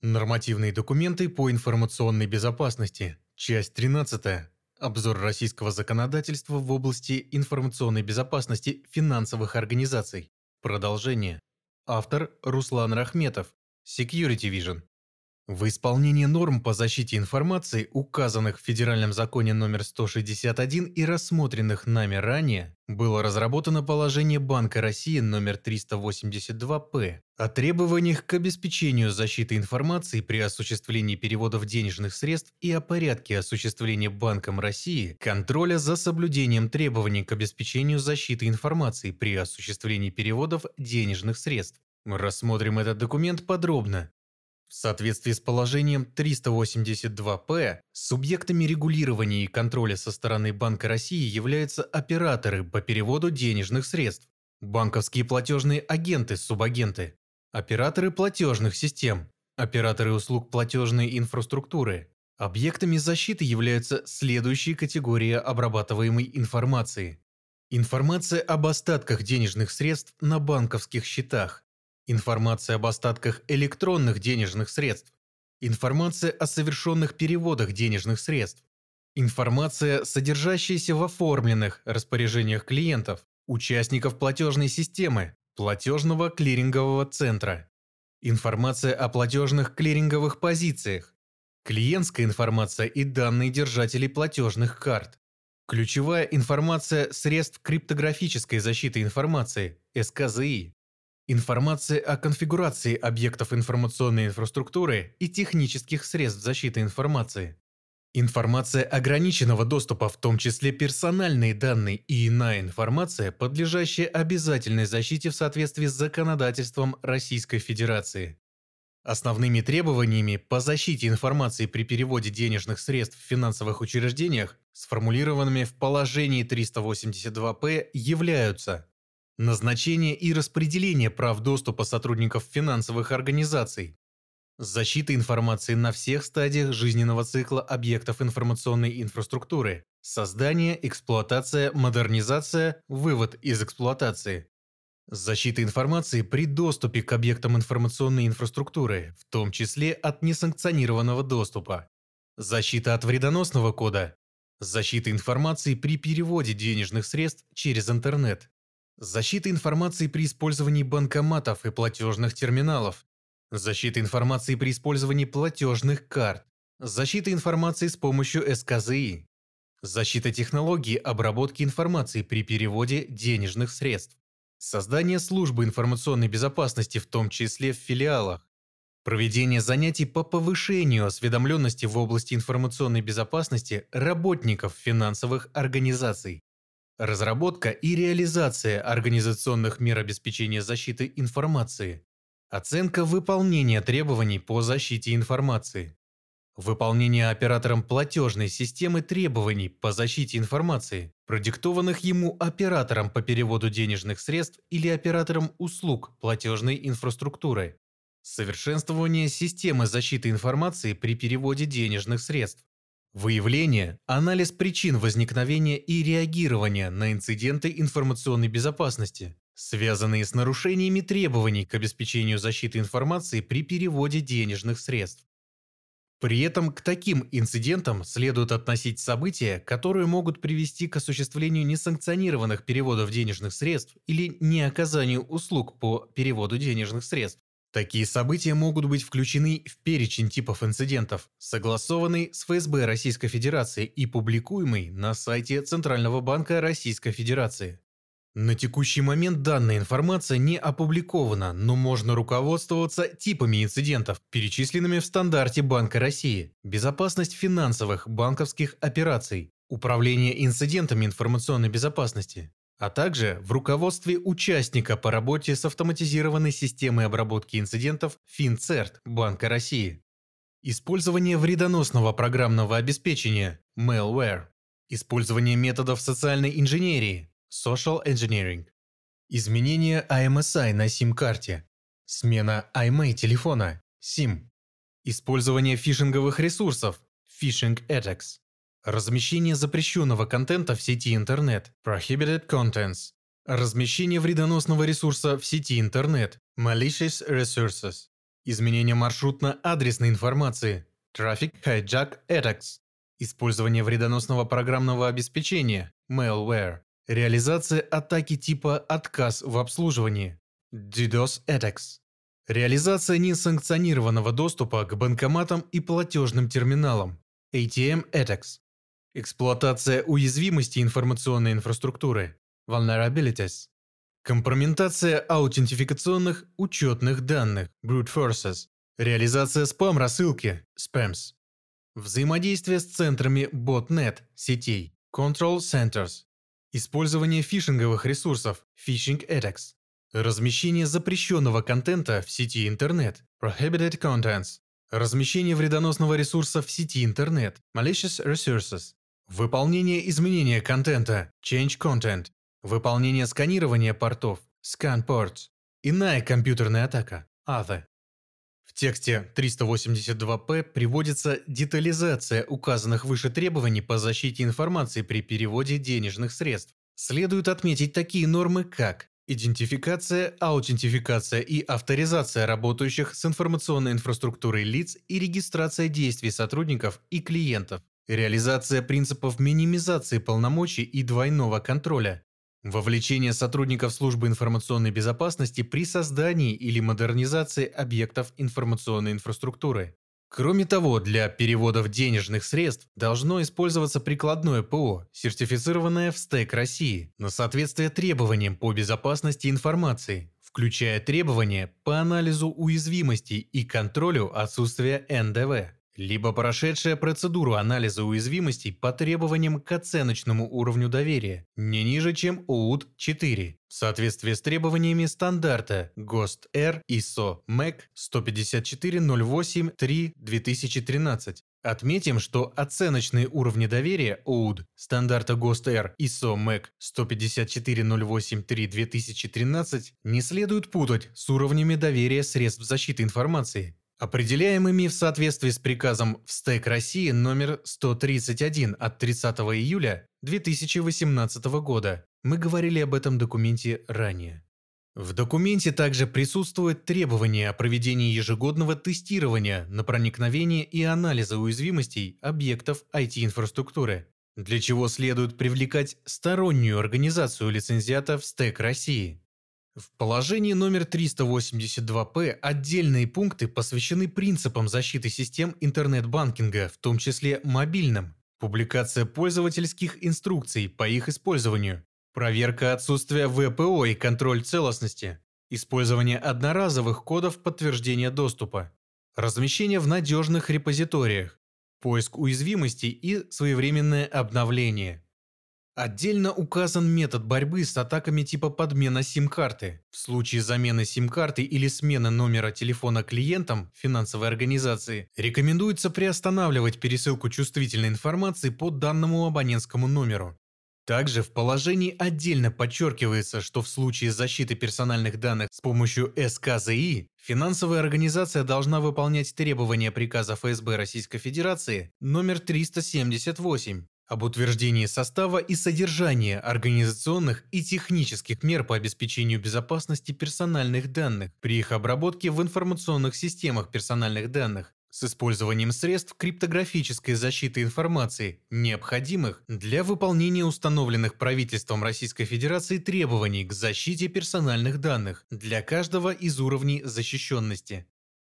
Нормативные документы по информационной безопасности. Часть 13. Обзор российского законодательства в области информационной безопасности финансовых организаций. Продолжение. Автор Руслан Рахметов. Security Vision. В исполнение норм по защите информации, указанных в Федеральном законе номер 161 и рассмотренных нами ранее, было разработано положение Банка России номер 382-П о требованиях к обеспечению защиты информации при осуществлении переводов денежных средств и о порядке осуществления Банком России контроля за соблюдением требований к обеспечению защиты информации при осуществлении переводов денежных средств. Мы рассмотрим этот документ подробно, в соответствии с положением 382-П, субъектами регулирования и контроля со стороны Банка России являются операторы по переводу денежных средств, банковские платежные агенты-субагенты, операторы платежных систем, операторы услуг платежной инфраструктуры. Объектами защиты являются следующие категории обрабатываемой информации. Информация об остатках денежных средств на банковских счетах, Информация об остатках электронных денежных средств. Информация о совершенных переводах денежных средств. Информация, содержащаяся в оформленных распоряжениях клиентов, участников платежной системы, платежного клирингового центра. Информация о платежных клиринговых позициях. Клиентская информация и данные держателей платежных карт. Ключевая информация средств криптографической защиты информации, СКЗИ. Информация о конфигурации объектов информационной инфраструктуры и технических средств защиты информации. Информация ограниченного доступа, в том числе персональные данные и иная информация, подлежащая обязательной защите в соответствии с законодательством Российской Федерации. Основными требованиями по защите информации при переводе денежных средств в финансовых учреждениях, сформулированными в положении 382-П, являются назначение и распределение прав доступа сотрудников финансовых организаций, защита информации на всех стадиях жизненного цикла объектов информационной инфраструктуры, создание, эксплуатация, модернизация, вывод из эксплуатации, защита информации при доступе к объектам информационной инфраструктуры, в том числе от несанкционированного доступа, защита от вредоносного кода, защита информации при переводе денежных средств через интернет, Защита информации при использовании банкоматов и платежных терминалов. Защита информации при использовании платежных карт. Защита информации с помощью СКЗИ. Защита технологии обработки информации при переводе денежных средств. Создание службы информационной безопасности, в том числе в филиалах. Проведение занятий по повышению осведомленности в области информационной безопасности работников финансовых организаций. Разработка и реализация организационных мер обеспечения защиты информации. Оценка выполнения требований по защите информации. Выполнение оператором платежной системы требований по защите информации, продиктованных ему оператором по переводу денежных средств или оператором услуг платежной инфраструктуры. Совершенствование системы защиты информации при переводе денежных средств. Выявление, анализ причин возникновения и реагирования на инциденты информационной безопасности, связанные с нарушениями требований к обеспечению защиты информации при переводе денежных средств. При этом к таким инцидентам следует относить события, которые могут привести к осуществлению несанкционированных переводов денежных средств или неоказанию услуг по переводу денежных средств, Такие события могут быть включены в перечень типов инцидентов, согласованный с ФСБ Российской Федерации и публикуемый на сайте Центрального банка Российской Федерации. На текущий момент данная информация не опубликована, но можно руководствоваться типами инцидентов, перечисленными в стандарте Банка России, безопасность финансовых банковских операций, управление инцидентами информационной безопасности, а также в руководстве участника по работе с автоматизированной системой обработки инцидентов FinCERT Банка России. Использование вредоносного программного обеспечения malware. Использование методов социальной инженерии social engineering. Изменение AMSI на SIM-карте. Смена IMEI телефона SIM. Использование фишинговых ресурсов phishing attacks. Размещение запрещенного контента в сети интернет. Prohibited Contents. Размещение вредоносного ресурса в сети интернет. Malicious Resources. изменение маршрутно-адресной информации, Traffic Hijack Attacks, использование вредоносного программного обеспечения, Malware, реализация атаки типа «отказ в обслуживании», DDoS Attacks, реализация несанкционированного доступа к банкоматам и платежным терминалам, ATM Attacks, эксплуатация уязвимости информационной инфраструктуры, Vulnerabilities, компрометация аутентификационных учетных данных, Brute Forces, реализация спам-рассылки, Spams, взаимодействие с центрами Botnet сетей, Control Centers, использование фишинговых ресурсов, Phishing Attacks, размещение запрещенного контента в сети интернет, Prohibited Contents, размещение вредоносного ресурса в сети интернет, Malicious Resources, выполнение изменения контента, Change Content, выполнение сканирования портов, Scan Ports, иная компьютерная атака, Other. В тексте 382P приводится детализация указанных выше требований по защите информации при переводе денежных средств. Следует отметить такие нормы, как идентификация, аутентификация и авторизация работающих с информационной инфраструктурой лиц и регистрация действий сотрудников и клиентов, реализация принципов минимизации полномочий и двойного контроля, Вовлечение сотрудников службы информационной безопасности при создании или модернизации объектов информационной инфраструктуры. Кроме того, для переводов денежных средств должно использоваться прикладное ПО, сертифицированное в СТЭК России, на соответствие требованиям по безопасности информации, включая требования по анализу уязвимостей и контролю отсутствия НДВ либо прошедшая процедуру анализа уязвимостей по требованиям к оценочному уровню доверия, не ниже, чем ОУД-4, в соответствии с требованиями стандарта ГОСТ-Р ISO MEC 15408-3-2013. Отметим, что оценочные уровни доверия ОУД стандарта ГОСТ-Р ISO MEC 15408-3-2013 не следует путать с уровнями доверия средств защиты информации, определяемыми в соответствии с приказом в СТЭК России номер 131 от 30 июля 2018 года. Мы говорили об этом документе ранее. В документе также присутствует требование о проведении ежегодного тестирования на проникновение и анализа уязвимостей объектов IT-инфраструктуры, для чего следует привлекать стороннюю организацию лицензиата в СТЭК России. В положении номер 382-П отдельные пункты посвящены принципам защиты систем интернет-банкинга, в том числе мобильным, публикация пользовательских инструкций по их использованию, проверка отсутствия ВПО и контроль целостности, использование одноразовых кодов подтверждения доступа, размещение в надежных репозиториях, поиск уязвимостей и своевременное обновление – Отдельно указан метод борьбы с атаками типа подмена сим-карты. В случае замены сим-карты или смены номера телефона клиентам финансовой организации рекомендуется приостанавливать пересылку чувствительной информации по данному абонентскому номеру. Также в положении отдельно подчеркивается, что в случае защиты персональных данных с помощью СКЗИ финансовая организация должна выполнять требования приказа ФСБ Российской Федерации номер 378 об утверждении состава и содержания организационных и технических мер по обеспечению безопасности персональных данных при их обработке в информационных системах персональных данных с использованием средств криптографической защиты информации, необходимых для выполнения установленных правительством Российской Федерации требований к защите персональных данных для каждого из уровней защищенности.